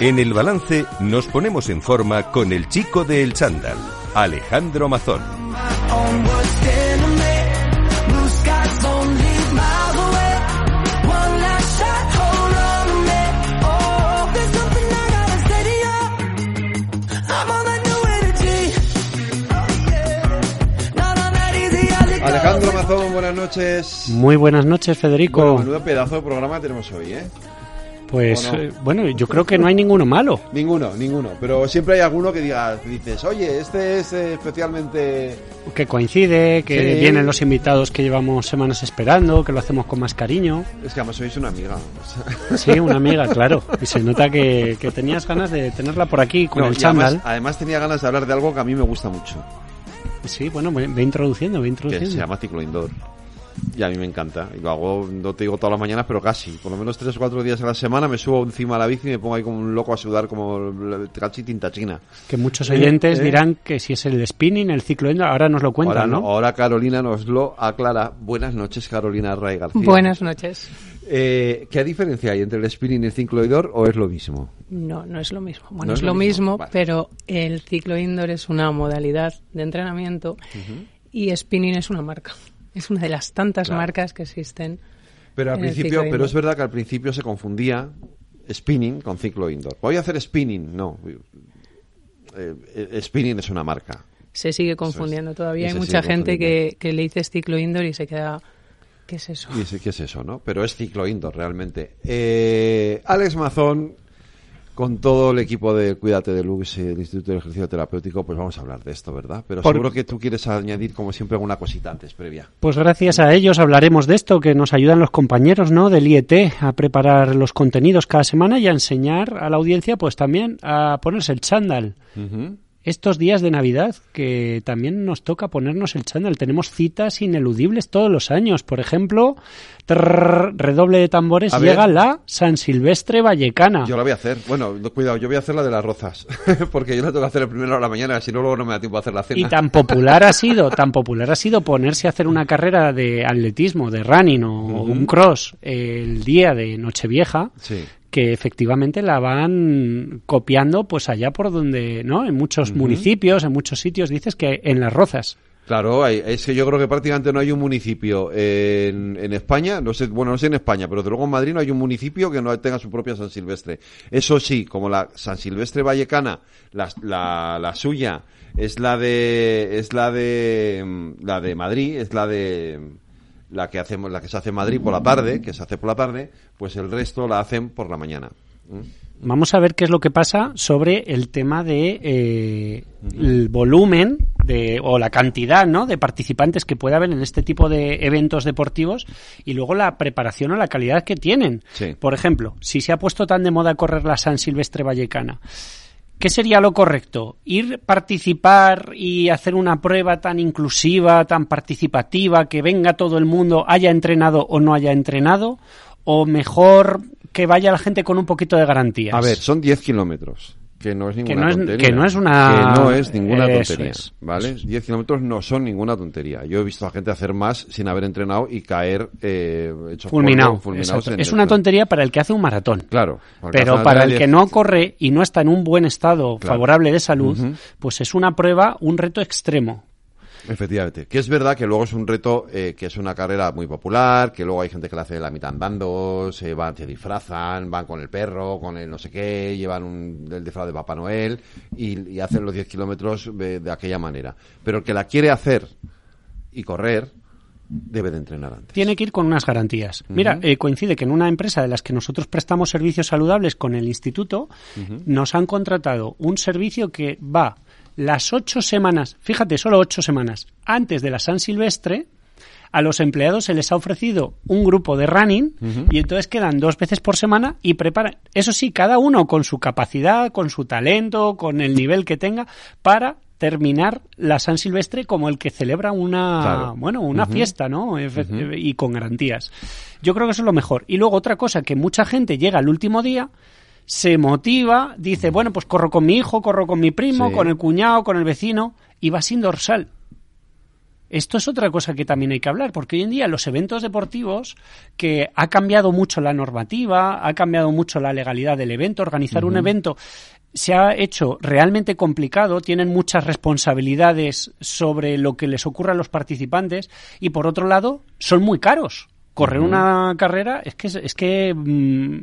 En el balance nos ponemos en forma con el chico de El Chándal, Alejandro Mazón. Alejandro Mazón, buenas noches. Muy buenas noches, Federico. Bueno, menudo pedazo de programa tenemos hoy, ¿eh? Pues eh, bueno, yo creo que no hay ninguno malo. Ninguno, ninguno. Pero siempre hay alguno que diga, dices, oye, este es eh, especialmente... Que coincide, que Sí. vienen los invitados que llevamos semanas esperando, que lo hacemos con más cariño. Es que además sois una amiga. o sea. Sí, una amiga, claro. Y se nota que, que tenías ganas de tenerla por aquí con No, el además, chándal. además tenía ganas de hablar de algo que a mí me gusta mucho, Sí, bueno, ve, ve introduciendo, ve que introduciendo. se llama ciclo indoor. Y a mí me encanta. Y lo hago, no te digo todas las mañanas, pero casi. Por lo menos tres o cuatro días a la semana me subo encima de la bici y me pongo ahí como un loco a sudar como casi tinta china. Que muchos oyentes Eh, eh. dirán que si es el spinning, el ciclo indoor, ahora nos lo cuentan, ahora, ¿no? no- ahora Carolina nos lo aclara. Buenas noches, Carolina Ray García. Buenas noches. Eh, ¿Qué diferencia hay entre el spinning y el ciclo indoor o es lo mismo? No, no es lo mismo. Bueno, No es, es lo mismo, mismo, vale. pero el ciclo indoor es una modalidad de entrenamiento y spinning es una marca. Es una de las tantas Claro. marcas que existen. Pero al principio, pero indoor. es verdad que al principio se confundía spinning con ciclo indoor. Voy a hacer spinning, no. Eh, spinning es una marca. Se sigue confundiendo todavía. Hay mucha gente que, le dice ciclo indoor y se queda... ¿Qué es eso? Y ese- ¿Qué es eso, no? Pero es ciclo indoor realmente. Eh, Alex Mazón, con todo el equipo de Cuídate de Lux y el Instituto de Ejercicio Terapéutico, pues vamos a hablar de esto, ¿verdad? Pero Por- seguro que tú quieres añadir, como siempre, alguna cosita antes, previa. Pues gracias a ellos hablaremos de esto, que nos ayudan los compañeros ¿no? del IET a preparar los contenidos cada semana y a enseñar a la audiencia pues también a ponerse el chándal. Estos días de Navidad que también nos toca ponernos el chándal. Tenemos citas ineludibles todos los años. Por ejemplo, trrr, redoble de tambores, A ver. llega la San Silvestre Vallecana. Yo la voy a hacer. Bueno, no, cuidado, yo voy a hacer la de las rozas. Porque yo la tengo que hacer el primero a la mañana, si no, luego no me da tiempo a hacer la cena. Y tan popular ha sido, tan popular ha sido ponerse a hacer una carrera de atletismo, de running o un cross el día de Nochevieja, Sí. Que efectivamente la van copiando pues allá por donde, ¿no? En muchos municipios, en muchos sitios, dices que en las rozas. Claro, hay- es que yo creo que prácticamente no hay un municipio en, en España, no sé, bueno, no sé en España, pero desde luego en Madrid no hay un municipio que no tenga su propia San Silvestre. Eso sí, como la San Silvestre Vallecana, la, la, la suya es la de, es la de, la de Madrid, es la de, la que hacemos, la que se hace en Madrid por la tarde, que se hace por la tarde, pues el resto la hacen por la mañana. ¿Mm? Vamos a ver qué es lo que pasa sobre el tema de eh, el volumen de, o la cantidad ¿no? de participantes que puede haber en este tipo de eventos deportivos y luego la preparación o la calidad que tienen. Sí. Por ejemplo, si se ha puesto tan de moda correr la San Silvestre Vallecana, ¿qué sería lo correcto? ¿Ir participar y hacer una prueba tan inclusiva, tan participativa, que venga todo el mundo, haya entrenado o no haya entrenado? ¿O mejor que vaya la gente con un poquito de garantías? A ver, son 10 kilómetros. Que no es ninguna no es- tontería. que no es una- Que no es ninguna tontería. es. ¿Vale? 10 kilómetros no son ninguna tontería. Yo he visto a gente hacer más sin haber entrenado y caer eh, hecho fulminado. en Es una tontería para el que hace un maratón. Claro. Pero para el 10 que no corre y no está en un buen estado Claro. favorable de salud, pues es una prueba, un reto extremo. Efectivamente. Que es verdad que luego es un reto eh, que es una carrera muy popular, que luego hay gente que la hace la mitad andando, se van, se disfrazan, van con el perro, con el no sé qué, llevan un, el disfraz de Papá Noel y, y hacen los 10 kilómetros de, de aquella manera. Pero el que la quiere hacer y correr, debe de entrenar antes. Tiene que ir con unas garantías. Mira, eh, coincide que en una empresa de las que nosotros prestamos servicios saludables con el instituto, nos han contratado un servicio que va las ocho semanas, fíjate, solo ocho semanas antes de la San Silvestre, a los empleados se les ha ofrecido un grupo de running y entonces quedan dos veces por semana y preparan, eso sí, cada uno con su capacidad, con su talento, con el nivel que tenga, para terminar la San Silvestre como el que celebra una, Claro. bueno, una fiesta, ¿no? Efe- Y con garantías. Yo creo que eso es lo mejor. Y luego otra cosa, que mucha gente llega al último día, se motiva, dice, bueno, pues corro con mi hijo, corro con mi primo, Sí. con el cuñado, con el vecino, y va sin dorsal. esto es otra cosa que también hay que hablar, porque hoy en día los eventos deportivos, que ha cambiado mucho la normativa, ha cambiado mucho la legalidad del evento, organizar un evento se ha hecho realmente complicado, tienen muchas responsabilidades sobre lo que les ocurre a los participantes y por otro lado son muy caros. Correr una carrera es que es que mm,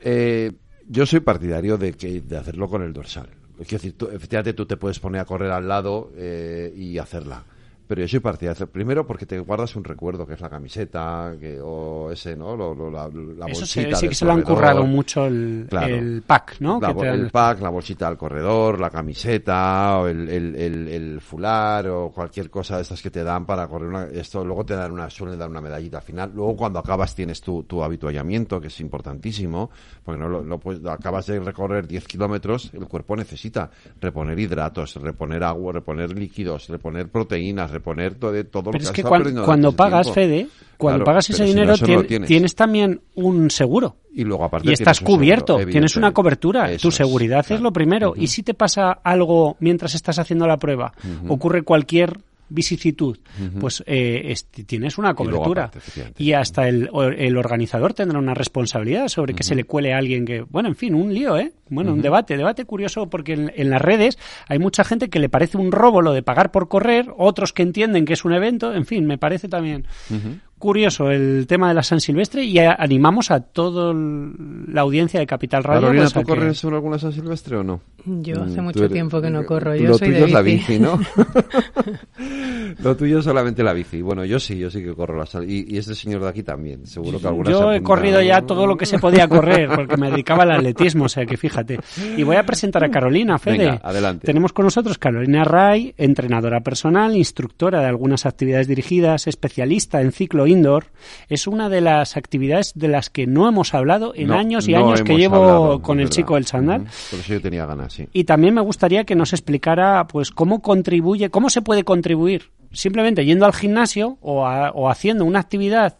eh, yo soy partidario de que de hacerlo con el dorsal. Es decir, tú, efectivamente tú te puedes poner a correr al lado eh, y hacerla pero yo soy partidario. Primero porque te guardas un recuerdo, que es la camiseta, que, o ese, ¿no? la, la Eso sí, que se lo han currado mucho el, el pack, ¿no? el pack, la bolsita del corredor, la camiseta, o el, el, el, fular, o cualquier cosa de estas que te dan para correr una, esto, luego te dan una, suelen dar una medallita al final. Luego cuando acabas tienes tu, tu habituallamiento, que es importantísimo, porque no lo, pues, acabas de recorrer 10 kilómetros, el cuerpo necesita reponer hidratos, reponer agua, reponer líquidos, reponer proteínas, poner todo, todo lo que, es que cuando, pagas, Fede, cuando pagas ese dinero tienes. también un seguro. Y luego aparte y estás cubierto, tienes una cobertura, tu seguridad es, lo primero. Y si te pasa algo mientras estás haciendo la prueba, ocurre cualquier vicisitud, pues eh, tienes una cobertura. Y, hasta el, el, organizador tendrá una responsabilidad sobre que se le cuele a alguien que, bueno, en fin, un lío, ¿eh? Bueno, un debate, debate curioso porque en, las redes hay mucha gente que le parece un robo lo de pagar por correr, otros que entienden que es un evento, en fin, me parece también curioso el tema de la San Silvestre y animamos a toda la audiencia de Capital Radio. Carolina, pues, ¿tú corres sobre alguna San Silvestre o no? Yo hace mm, mucho tiempo que no corro, yo soy tuyo de es la bici, ¿no? lo tuyo es solamente la bici. Bueno, yo sí, yo sí que corro la San y, y este señor de aquí también, seguro que alguna Yo he corrido ya todo lo que se podía correr porque me dedicaba al atletismo, o sea que fíjate. Y voy a presentar a Carolina, Fede. adelante. Tenemos con nosotros Carolina Ray, entrenadora personal, instructora de algunas actividades dirigidas, especialista en ciclo indoor es una de las actividades de las que no hemos hablado en años y años que llevo con el chico del sandal. por eso yo tenía ganas, sí. Y también me gustaría que nos explicara pues cómo contribuye, cómo se puede contribuir simplemente yendo al gimnasio o, o haciendo una actividad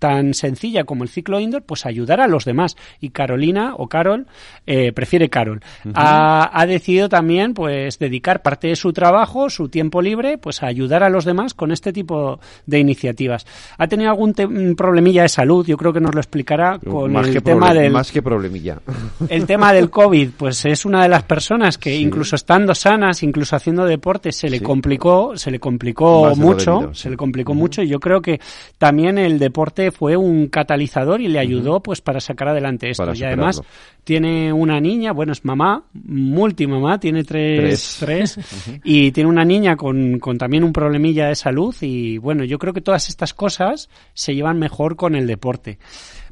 tan sencilla como el ciclo indoor, pues ayudar a los demás. Y Carolina o Carol eh, prefiere Carol. ha, decidido también pues dedicar parte de su trabajo, su tiempo libre, pues a ayudar a los demás con este tipo de iniciativas. ¿Ha tenido algún problemilla de salud? Yo creo que nos lo explicará con el tema del más que problemilla. El tema del COVID, pues es una de las personas que incluso estando sanas, incluso haciendo deporte, se le complicó, se le complicó mucho, se le complicó mucho y yo creo que también el deporte fue un catalizador y le ayudó pues para sacar adelante esto. y además tiene una niña, bueno, es mamá, multimamá, tiene tres, tres, y tiene una niña con, con también un problemilla de salud y bueno, yo creo que todas estas cosas se llevan mejor con el deporte.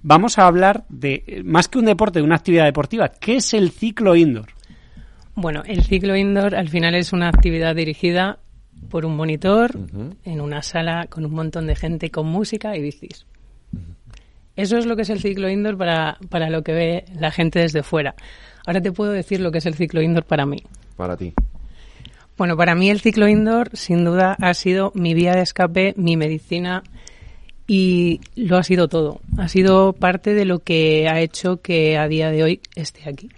Vamos a hablar de, más que un deporte, de una actividad deportiva, ¿qué es el ciclo indoor? Bueno, el ciclo indoor al final es una actividad dirigida por un monitor en una sala con un montón de gente con música y bicis. Eso es lo que es el ciclo indoor para, para lo que ve la gente desde fuera. Ahora te puedo decir lo que es el ciclo indoor para mí. Para ti. Bueno, para mí el ciclo indoor sin duda ha sido mi vía de escape, mi medicina y lo ha sido todo. Ha sido parte de lo que ha hecho que a día de hoy esté aquí.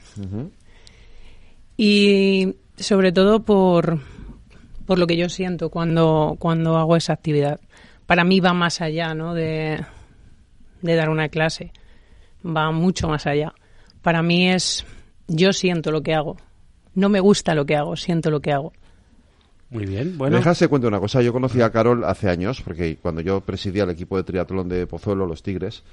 Y sobre todo por, por lo que yo siento cuando, cuando hago esa actividad. Para mí va más allá ¿no? de, de dar una clase. Va mucho más allá. Para mí es, yo siento lo que hago. No me gusta lo que hago, siento lo que hago. Muy bien, bueno. Déjase cuento una cosa. Yo conocí a Carol hace años, porque cuando yo presidía el equipo de triatlón de Pozuelo, los Tigres,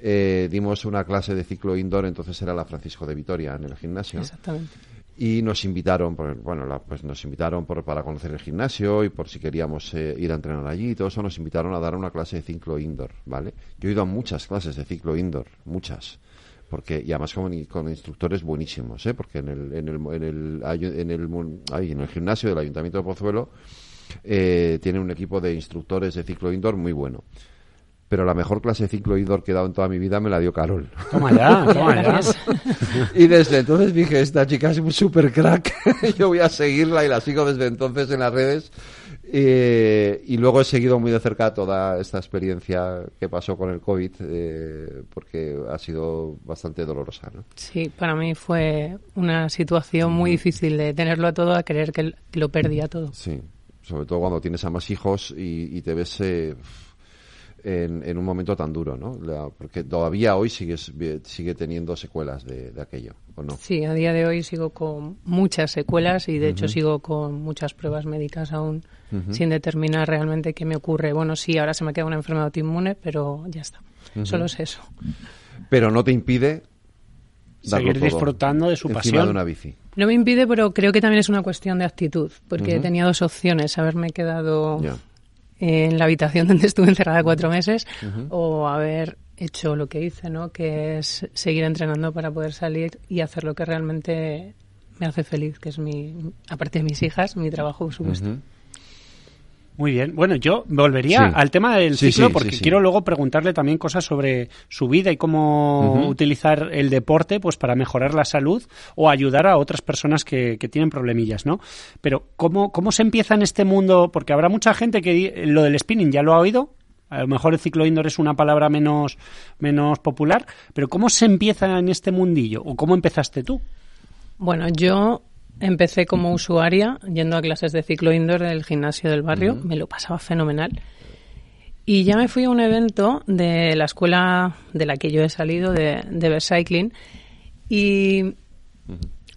eh, dimos una clase de ciclo indoor, entonces era la Francisco de Vitoria en el gimnasio. Exactamente y nos invitaron, bueno, pues nos invitaron por, para conocer el gimnasio y por si queríamos eh, ir a entrenar allí y todo eso, nos invitaron a dar una clase de ciclo indoor, ¿vale? Yo he ido a muchas clases de ciclo indoor, muchas, porque y además con, instructores buenísimos, ¿eh? Porque en el en el en el, en el, en el gimnasio del Ayuntamiento de Pozuelo eh, tiene un equipo de instructores de ciclo indoor muy bueno pero la mejor clase de ciclo indoor que he dado en toda mi vida me la dio Carol. Toma ya, toma ya. y desde entonces dije, esta chica es un super crack, yo voy a seguirla y la sigo desde entonces en las redes. y luego he seguido muy de cerca toda esta experiencia que pasó con el COVID, eh, porque ha sido bastante dolorosa. ¿no? Sí, para mí fue una situación muy difícil de tenerlo a todo a creer que lo perdía todo. Sí, sobre todo cuando tienes a más hijos y, te ves eh, en, un momento tan duro, ¿no? porque todavía hoy sigues, sigue teniendo secuelas de, aquello, ¿o no? Sí, a día de hoy sigo con muchas secuelas y de hecho sigo con muchas pruebas médicas aún sin determinar realmente qué me ocurre. Bueno, sí, ahora se me queda una enfermedad autoinmune, pero ya está. Solo es eso. Pero no te impide seguir disfrutando de su pasión. de una bici. No me impide, pero creo que también es una cuestión de actitud, porque tenía dos opciones, haberme quedado en la habitación donde estuve encerrada cuatro meses o haber hecho lo que hice, ¿no? Que es seguir entrenando para poder salir y hacer lo que realmente me hace feliz, que es mi, aparte de mis hijas, mi trabajo, por supuesto. Muy bien. Bueno, yo volvería al tema del ciclo porque quiero luego preguntarle también cosas sobre su vida y cómo utilizar el deporte pues para mejorar la salud o ayudar a otras personas que, que, tienen problemillas, ¿no? Pero ¿cómo, ¿cómo se empieza en este mundo? Porque habrá mucha gente que lo del spinning ya lo ha oído, a lo mejor el ciclo indoor es una palabra menos, menos popular, pero ¿cómo se empieza en este mundillo? ¿O cómo empezaste tú? Bueno, yo Empecé como usuaria yendo a clases de ciclo indoor del gimnasio del barrio, me lo pasaba fenomenal. Y ya me fui a un evento de la escuela de la que yo he salido, de, de y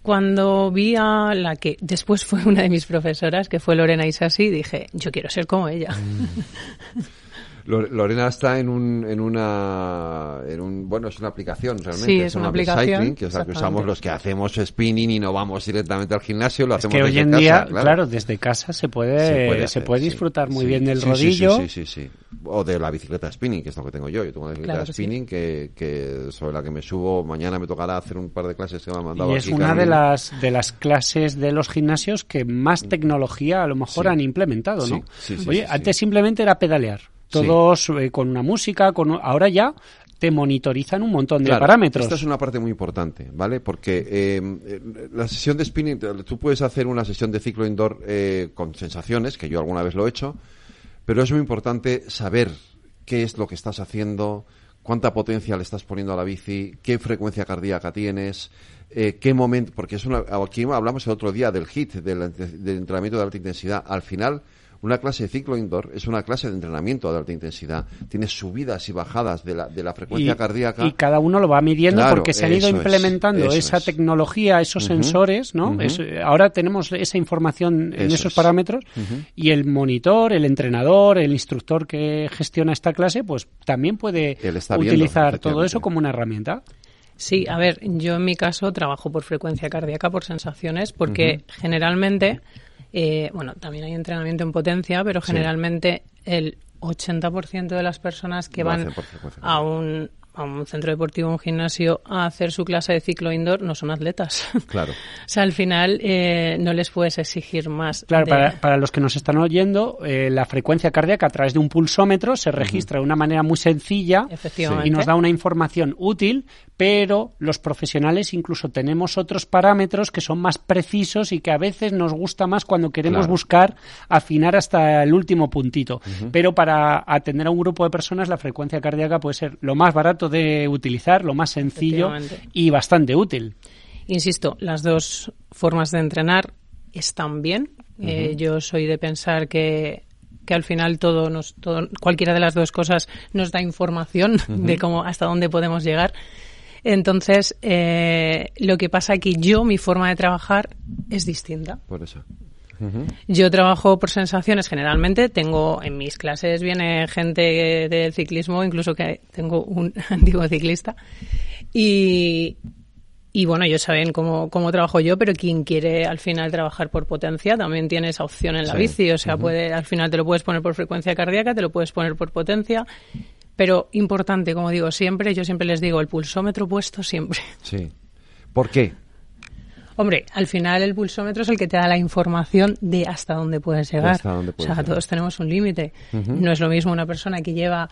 cuando vi a la que después fue una de mis profesoras, que fue Lorena Isasi, dije, yo quiero ser como ella. Mm. Lorena está en un, en una, en un, bueno, es una aplicación realmente. Sí, es, una, aplicación. que es la que usamos los que hacemos spinning y no vamos directamente al gimnasio, lo hacemos que hoy en día, claro. desde casa se puede, se puede, disfrutar muy bien del rodillo. Sí, sí, sí, O de la bicicleta spinning, que es lo que tengo yo. Yo tengo una bicicleta spinning que, que sobre la que me subo, mañana me tocará hacer un par de clases que me han mandado. Y es una de las, de las clases de los gimnasios que más tecnología a lo mejor han implementado, ¿no? Oye, antes simplemente era pedalear todos eh, con una música, con ahora ya te monitorizan un montón de parámetros. Esta es una parte muy importante, ¿vale? Porque eh, la sesión de spinning, tú puedes hacer una sesión de ciclo indoor eh, con sensaciones, que yo alguna vez lo he hecho, pero es muy importante saber qué es lo que estás haciendo, cuánta potencia le estás poniendo a la bici, qué frecuencia cardíaca tienes, qué momento, porque es una, aquí hablamos el otro día del HIT, del, del entrenamiento de alta intensidad. Al final, una clase de ciclo indoor es una clase de entrenamiento de alta intensidad. Tiene subidas y bajadas de la, de la frecuencia cardíaca. Y cada uno lo va midiendo porque se han ido implementando esa tecnología, esos sensores, ¿no? ahora tenemos esa información en esos parámetros y el monitor, el entrenador, el instructor que gestiona esta clase, pues también puede utilizar todo eso como una herramienta. Sí, a ver, yo en mi caso trabajo por frecuencia cardíaca, por sensaciones, porque generalmente eh, bueno, también hay entrenamiento en potencia, pero generalmente el 80% de las personas que van a un, a un centro deportivo, un gimnasio, a hacer su clase de ciclo indoor, no son atletas. Claro. o sea, al final eh, no les puedes exigir más. Claro, para, para, los que nos están oyendo, eh, la frecuencia cardíaca a través de un pulsómetro se registra de una manera muy sencilla y nos da una información útil, pero los profesionales incluso tenemos otros parámetros que son más precisos y que a veces nos gusta más cuando queremos buscar afinar hasta el último puntito. Pero para atender a un grupo de personas, la frecuencia cardíaca puede ser lo más barato de utilizar, lo más sencillo y bastante útil. Insisto, las dos formas de entrenar están bien. Eh, yo soy de pensar que que al final todo nos, todo, cualquiera de las dos cosas nos da información de cómo hasta dónde podemos llegar. Entonces, eh, lo que pasa que yo, mi forma de trabajar es distinta. Por eso. Yo trabajo por sensaciones generalmente. Tengo en mis clases viene gente del ciclismo, incluso que tengo un antiguo ciclista. Y, y bueno, ellos saben cómo, cómo trabajo yo, pero quien quiere al final trabajar por potencia también tiene esa opción en la bici. O sea, puede, al final te lo puedes poner por frecuencia cardíaca, te lo puedes poner por potencia. Pero importante, como digo siempre, yo siempre les digo, el pulsómetro puesto siempre. Sí. ¿Por qué? Hombre, al final el pulsómetro es el que te da la información de hasta dónde puedes llegar. o sea, todos tenemos un límite. No es lo mismo una persona que lleva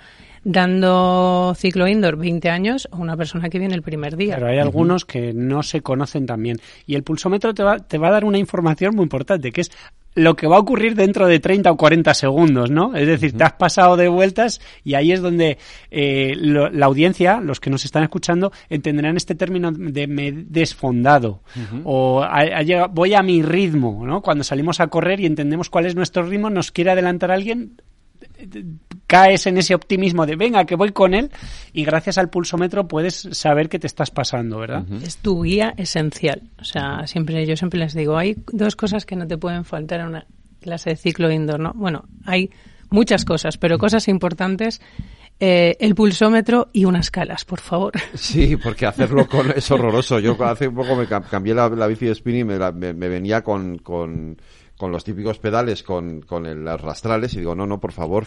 dando ciclo indoor 20 años a una persona que viene el primer día. Pero hay algunos que no se conocen también. Y el pulsómetro te va, te va a dar una información muy importante, que es lo que va a ocurrir dentro de 30 o 40 segundos, ¿no? Es decir, te has pasado de vueltas y ahí es donde eh, lo- la audiencia, los que nos están escuchando, entenderán este término de me desfondado o ha- ha llegado- voy a mi ritmo, ¿no? Cuando salimos a correr y entendemos cuál es nuestro ritmo, nos quiere adelantar alguien, caes en ese optimismo de venga que voy con él y gracias al pulsómetro puedes saber que te estás pasando, ¿verdad? Es tu guía esencial. O sea, siempre yo siempre les digo, hay dos cosas que no te pueden faltar en una clase de ciclo indoor, ¿no? Bueno, hay muchas cosas, pero cosas importantes, eh, el pulsómetro y unas calas, por favor. Sí, porque hacerlo con es horroroso. Yo hace poco me cam- cambié la, la bici de spinning, me, la- me- me venía con, con, con los típicos pedales, con, con el- las rastrales y digo, no, no, por favor.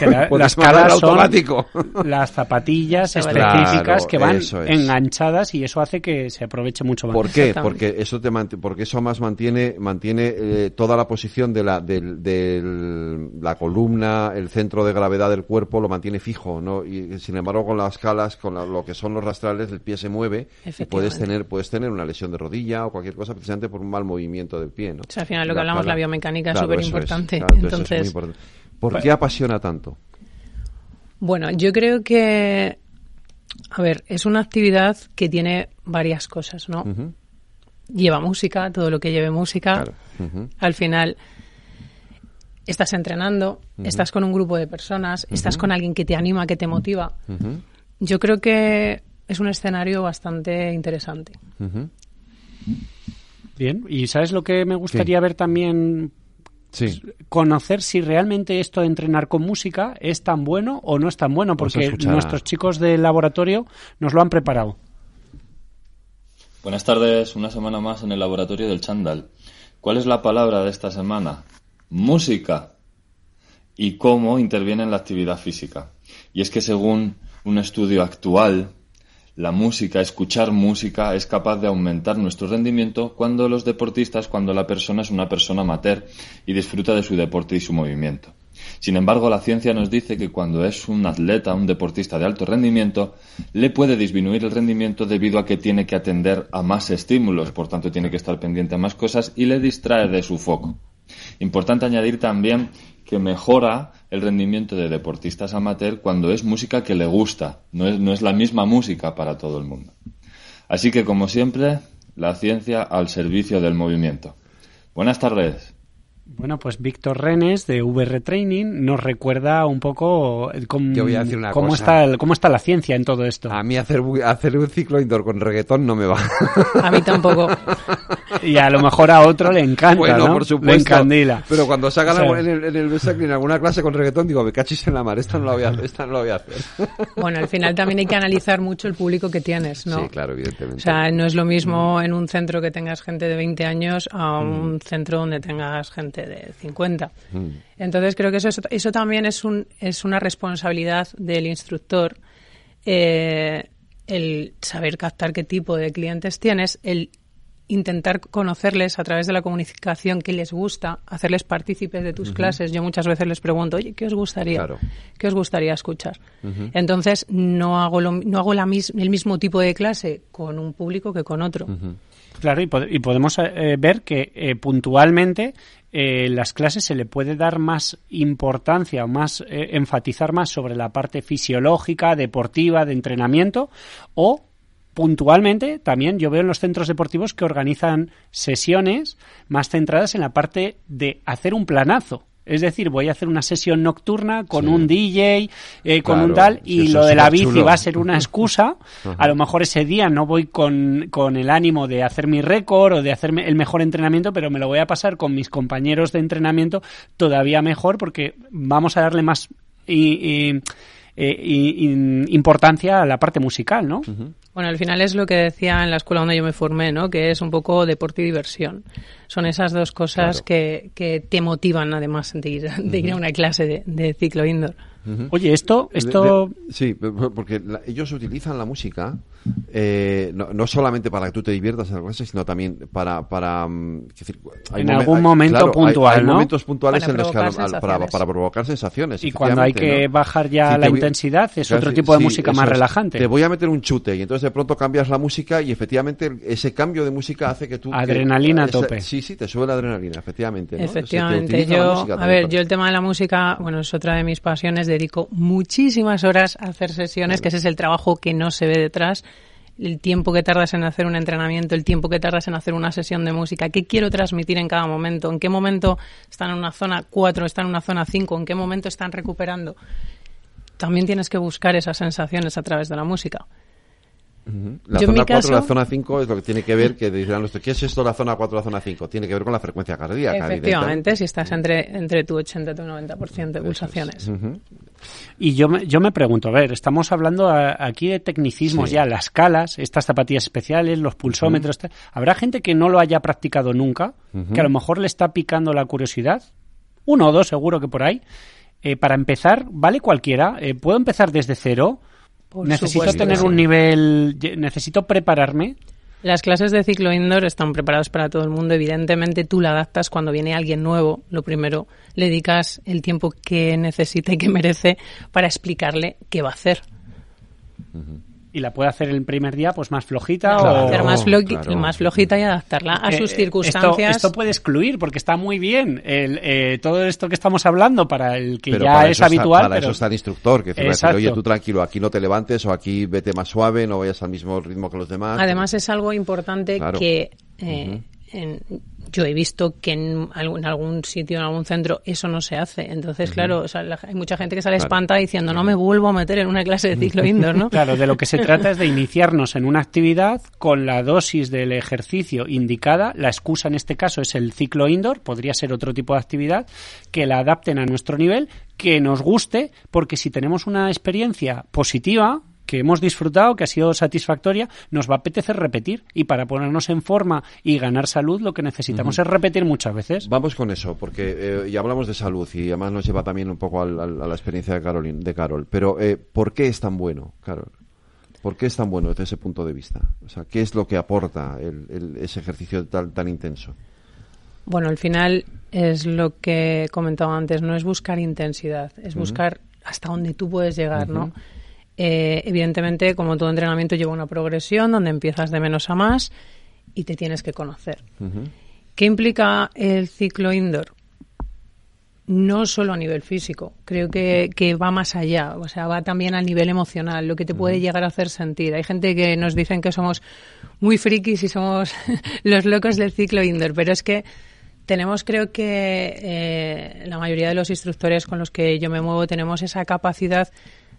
La- las son automático. las zapatillas específicas Claro, que van es. enganchadas y eso hace que se aproveche mucho más. ¿Por qué? Porque eso te porque eso más mantiene mantiene eh, toda la posición de la del, del- la columna, el centro de gravedad del cuerpo lo mantiene fijo, ¿no? Y sin embargo con las calas, con la- lo que son los rastrales, el pie se mueve y puedes tener puedes tener una lesión de rodilla o cualquier cosa precisamente por un mal movimiento del pie, ¿no? O sea, al final lo que hablamos, la biomecánica es superimportante. claro, entonces es importante. ¿Por qué apasiona tanto? Bueno, yo creo que, a ver, es una actividad que tiene varias cosas, ¿no? Lleva música, todo lo que lleve música. Claro. Al final estás entrenando, estás con un grupo de personas, estás con alguien que te anima, que te motiva. Yo creo que es un escenario bastante interesante. Bien, y ¿sabes lo que me gustaría ver también? Sí. Conocer si realmente esto de entrenar con música es tan bueno o no es tan bueno, porque nuestros chicos del laboratorio nos lo han preparado. Buenas tardes, una semana más en el laboratorio del Chandal. ¿Cuál es la palabra de esta semana? Música. ¿Y cómo interviene en la actividad física? Y es que según un estudio actual, la música, escuchar música, es capaz de aumentar nuestro rendimiento cuando los deportistas, cuando la persona es una persona amateur y disfruta de su deporte y su movimiento. Sin embargo, la ciencia nos dice que cuando es un atleta, un deportista de alto rendimiento, le puede disminuir el rendimiento debido a que tiene que atender a más estímulos, por tanto tiene que estar pendiente a más cosas y le distrae de su foco. Importante añadir también que mejora el rendimiento de deportistas amateur cuando es música que le gusta, no es, no es la misma música para todo el mundo. Así que, como siempre, la ciencia al servicio del movimiento. Buenas tardes. Bueno, pues Víctor Renes de VR Training nos recuerda un poco cómo, Yo voy a decir una cómo cosa. está el- cómo está la ciencia en todo esto. A mí hacer un ciclo indoor con reggaetón no me va. A mí tampoco. Y a lo mejor a otro le encanta, Bueno, ¿no? por Le supuesto. encandila. Pero cuando sacan O sea, en el, en el en alguna clase con reggaetón, digo, me cachis en la mar, esta no la voy a, esta no la voy a hacer. Bueno, al final también hay que analizar mucho el público que tienes, ¿no? Sí, claro, evidentemente. O sea, no es lo mismo en un centro que tengas gente de 20 años a un centro donde tengas gente de 50. Entonces creo que eso, es- eso también es, un, es una responsabilidad del instructor eh, el saber captar qué tipo de clientes tienes, el intentar conocerles a través de la comunicación qué les gusta, hacerles partícipes de tus clases. Yo muchas veces les pregunto, oye, ¿qué os gustaría? Claro. ¿Qué os gustaría escuchar? Entonces, no hago, lo- no hago la mis- el mismo tipo de clase con un público que con otro. Claro, y, pod- y podemos eh, ver que eh, puntualmente eh, las clases se le puede dar más importancia más eh, enfatizar más sobre la parte fisiológica, deportiva, de entrenamiento o puntualmente también yo veo en los centros deportivos que organizan sesiones más centradas en la parte de hacer un planazo. Es decir, voy a hacer una sesión nocturna con Sí. un DJ, eh, con un tal, y lo de la bici va a ser una excusa. A lo mejor ese día no voy con, con el ánimo de hacer mi récord o de hacerme el mejor entrenamiento, pero me lo voy a pasar con mis compañeros de entrenamiento todavía mejor porque vamos a darle más y- y- eh, y- y- importancia a la parte musical, ¿no? Bueno, al final es lo que decía en la escuela donde yo me formé, ¿no? Que es un poco deporte y diversión. Son esas dos cosas que, que, te motivan además de ir, de ir a una clase de, de ciclo indoor. Oye, esto, esto... sí, porque ellos utilizan la música eh, no, solamente para que tú te diviertas en la clase, sino también para... para mm, en algún momento puntual, hay, ¿no? momentos puntuales para en los que para, para, provocar sensaciones. Y cuando hay que bajar ya la intensidad es otro tipo de música más relajante. Te voy a meter un chute y entonces de pronto cambias la música y efectivamente ese cambio de música hace que tú... Adrenalina a tope. Sí, sí, te sube la adrenalina, efectivamente. Efectivamente. yo, a ver, yo el tema de la música, bueno, es otra de mis pasiones, dedico muchísimas horas a hacer sesiones, que ese es el trabajo que no se ve detrás el tiempo que tardas en hacer un entrenamiento, el tiempo que tardas en hacer una sesión de música, qué quiero transmitir en cada momento, en qué momento están en una zona 4, están en una zona 5, en qué momento están recuperando. También tienes que buscar esas sensaciones a través de la música. La zona 4 la zona 5 es lo que tiene que ver, que dirán los ¿qué es esto la zona 4 la zona 5? Tiene que ver con la frecuencia cardíaca. Efectivamente, si estás entre, entre tu 80 y tu 90% de pulsaciones. Y yo me, yo me pregunto, a ver, estamos hablando aquí de tecnicismos ya, las escalas, estas zapatillas especiales, los pulsómetros. ¿Habrá gente que no lo haya practicado nunca, que a lo mejor le está picando la curiosidad? Uno o dos seguro que por ahí. Eh, para empezar, ¿vale cualquiera? Eh, ¿Puedo empezar desde cero? Necesito tener un nivel, necesito prepararme. Las clases de ciclo indoor están preparadas para todo el mundo. Evidentemente, tú la adaptas cuando viene alguien nuevo. Lo primero, le dedicas el tiempo que necesita y que merece para explicarle qué va a hacer y la puede hacer el primer día pues más flojita o hacer más, más flojita y adaptarla a sus eh, circunstancias. Esto, puede excluir porque está muy bien el, eh, todo esto que estamos hablando para el que ya es habitual. para eso está el instructor que dice, oye tú tranquilo, aquí no te levantes o aquí vete más suave, no vayas al mismo ritmo que los demás. Además es algo importante que eh, en, yo he visto que en algún, sitio, en algún centro, eso no se hace. Entonces, claro, hay mucha gente que sale espanta diciendo, no me vuelvo a meter en una clase de ciclo indoor, ¿no? Claro, de lo que se trata es de iniciarnos en una actividad con la dosis del ejercicio indicada. La excusa en este caso es el ciclo indoor, podría ser otro tipo de actividad, que la adapten a nuestro nivel, que nos guste, porque si tenemos una experiencia positiva, que hemos disfrutado, que ha sido satisfactoria, nos va a apetecer repetir. Y para ponernos en forma y ganar salud, lo que necesitamos es repetir muchas veces. Vamos con eso, porque eh, ya hablamos de salud y además nos lleva también un poco a la experiencia de, Carolyn, de Carol. Pero, eh, ¿por qué es tan bueno, Carol? ¿Por qué es tan bueno desde ese punto de vista? O sea, ¿qué es lo que aporta ese ejercicio tan, tan intenso? Bueno, al final es lo que comentaba antes, no es buscar intensidad, es buscar hasta dónde tú puedes llegar, ¿no? Eh, evidentemente, como todo entrenamiento lleva una progresión donde empiezas de menos a más y te tienes que conocer. ¿Qué implica el ciclo indoor? No solo a nivel físico, creo que, va más allá, o sea, va también al nivel emocional, lo que te puede llegar a hacer sentir. Hay gente que nos dicen que somos muy frikis y somos los locos del ciclo indoor, pero es que tenemos, creo que eh, la mayoría de los instructores con los que yo me muevo tenemos esa capacidad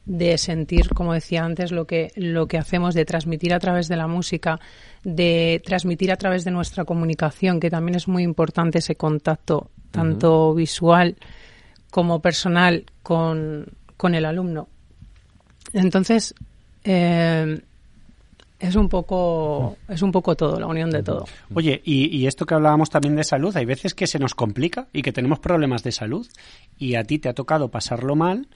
de sentir, como decía antes, lo que, lo que hacemos, de transmitir a través de la música, de transmitir a través de nuestra comunicación, que también es muy importante ese contacto, tanto visual como personal, con, con el alumno. Entonces, eh, es un poco es un poco todo la unión de todo oye y, y, esto que hablábamos también de salud hay veces que se nos complica y que tenemos problemas de salud y a ti te ha tocado pasarlo mal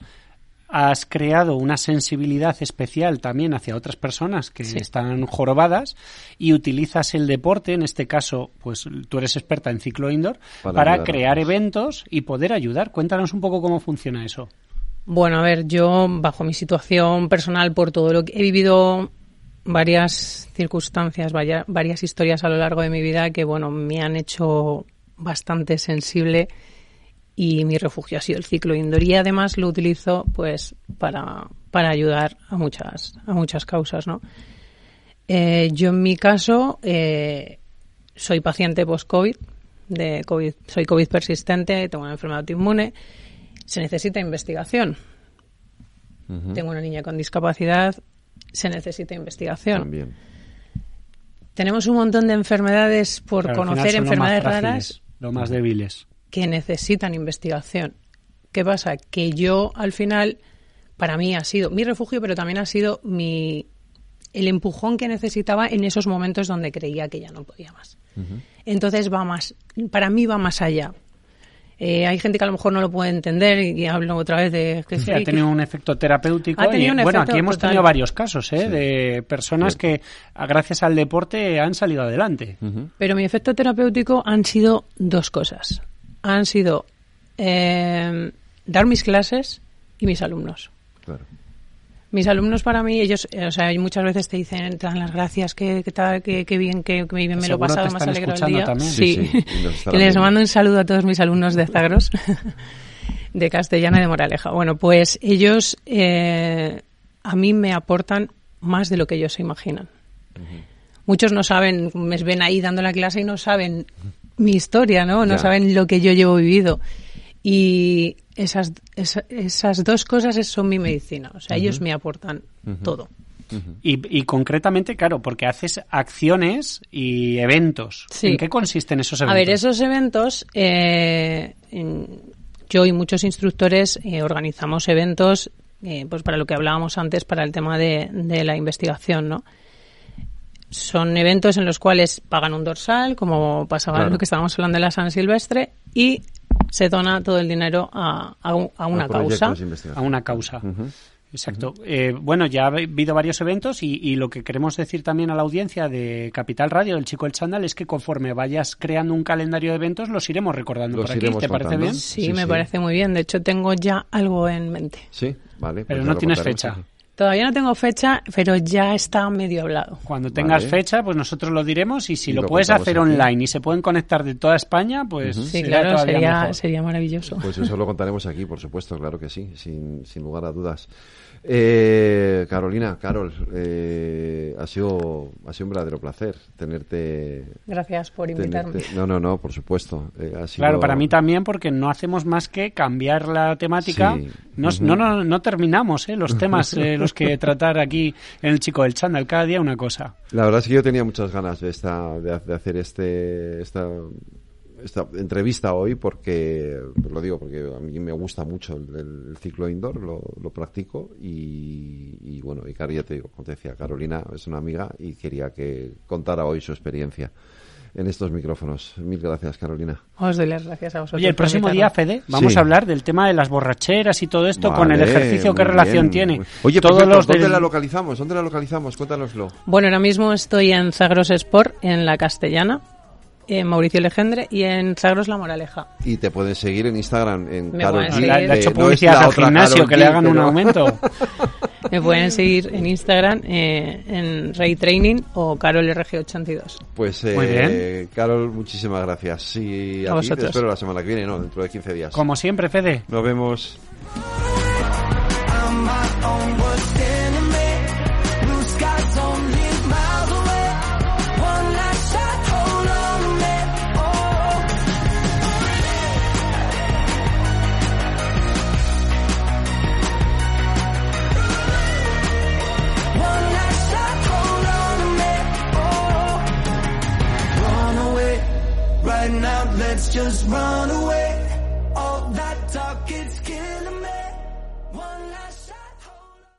has creado una sensibilidad especial también hacia otras personas que están jorobadas y utilizas el deporte, en este caso, pues tú eres experta en ciclo indoor, para, crear eventos y poder ayudar. Cuéntanos un poco cómo funciona eso. Bueno, a ver, yo bajo mi situación personal, por todo lo que he vivido varias circunstancias, varias historias a lo largo de mi vida que, bueno, me han hecho bastante sensible y mi refugio ha sido el ciclo indoor. Y además lo utilizo pues para, para ayudar a muchas a muchas causas no eh, yo en mi caso eh, soy paciente post covid de covid soy covid persistente tengo una enfermedad inmune se necesita investigación. Tengo una niña con discapacidad se necesita investigación. También. tenemos un montón de enfermedades por conocer enfermedades raras. lo más débiles que necesitan investigación. ¿Qué pasa? Que yo al final, para mí ha sido mi refugio, pero también ha sido mi el empujón que necesitaba en esos momentos donde creía que ya no podía más. Entonces va más, para mí va más allá. Eh, hay gente que a lo mejor no lo puede entender y, hablo otra vez de que sí, ha tenido un efecto terapéutico. bueno, aquí hemos tenido varios casos ¿eh? de personas que gracias al deporte han salido adelante. Pero mi efecto terapéutico han sido dos cosas. Han sido eh, dar mis clases y mis alumnos. Claro. Mis alumnos para mí, ellos, o sea, muchas veces te dicen, te dan las gracias, que, tal, que, bien, que, bien me lo he pasado, más alegro el día. Sí, que les mando un saludo a todos mis alumnos de Zagros, de Castellana y de Moraleja. Bueno, pues ellos eh, a mí me aportan más de lo que ellos se imaginan. Muchos no saben, me ven ahí dando la clase y no saben mi historia, ¿no? No saben lo que yo llevo vivido. Y esas, esas dos cosas son mi medicina. O sea, ellos me aportan todo. Y, concretamente, claro, porque haces acciones y eventos. ¿En qué consisten esos eventos? A ver, esos eventos, eh, yo y muchos instructores eh, organizamos eventos, eh, pues para lo que hablábamos antes, para el tema de, de la investigación, ¿no? Son eventos en los cuales pagan un dorsal, como pasaba lo que estábamos hablando de la San Silvestre, y se dona todo el dinero a, a, una causa. A una causa. Exacto. Eh, bueno, ya ha habido varios eventos y, lo que queremos decir también a la audiencia de Capital Radio, el chico del chándal, es que conforme vayas creando un calendario de eventos, los iremos recordando por aquí. ¿Te parece bien? Sí, me parece muy bien. De hecho, tengo ya algo en mente. Sí, vale. Pues Pero no tienes fecha. Todavía no tengo fecha, pero ya está medio hablado. Cuando tengas fecha, pues nosotros lo diremos y si lo, puedes hacer online y se pueden conectar de toda España, pues sí, claro, sería, sería maravilloso. Pues eso lo contaremos aquí, por supuesto, claro que sí, sin, sin lugar a dudas. Eh, Carolina, Carol, eh, ha, sido, ha sido un verdadero placer tenerte. Gracias por invitarme. no, no, no, por supuesto. Eh, claro, para mí también, porque no hacemos más que cambiar la temática. no, no, no, terminamos eh, los temas los que tratar aquí en el Chico del Chándal, cada día una cosa. La verdad es que yo tenía muchas ganas de, esta, de, de hacer este, esta esta entrevista hoy porque, lo digo porque a mí me gusta mucho el, ciclo indoor, lo, lo practico y, bueno, y ya te digo, como te decía, Carolina es una amiga y quería que contara hoy su experiencia en estos micrófonos. Mil gracias, Carolina. Os doy las gracias a vosotros. Oye, el próximo día, Fede, vamos a hablar del tema de las borracheras y todo esto con el ejercicio, ¿qué relación tiene? Oye, Todos los ¿dónde la localizamos? ¿Dónde la localizamos? Cuéntanoslo. Bueno, ahora mismo estoy en Zagros Sport, en la Castellana en Mauricio Legendre y en Sagros La Moraleja. Y te pueden seguir en Instagram en Carol G. Le ha hecho publicidad al gimnasio, que le hagan un aumento. Me pueden seguir en Instagram eh, en Ray Training o Carol RG82. Pues eh, Carol, muchísimas gracias. Y a, ti te espero la semana que viene, no, dentro de 15 días. Como siempre, Fede. Nos vemos. Just run away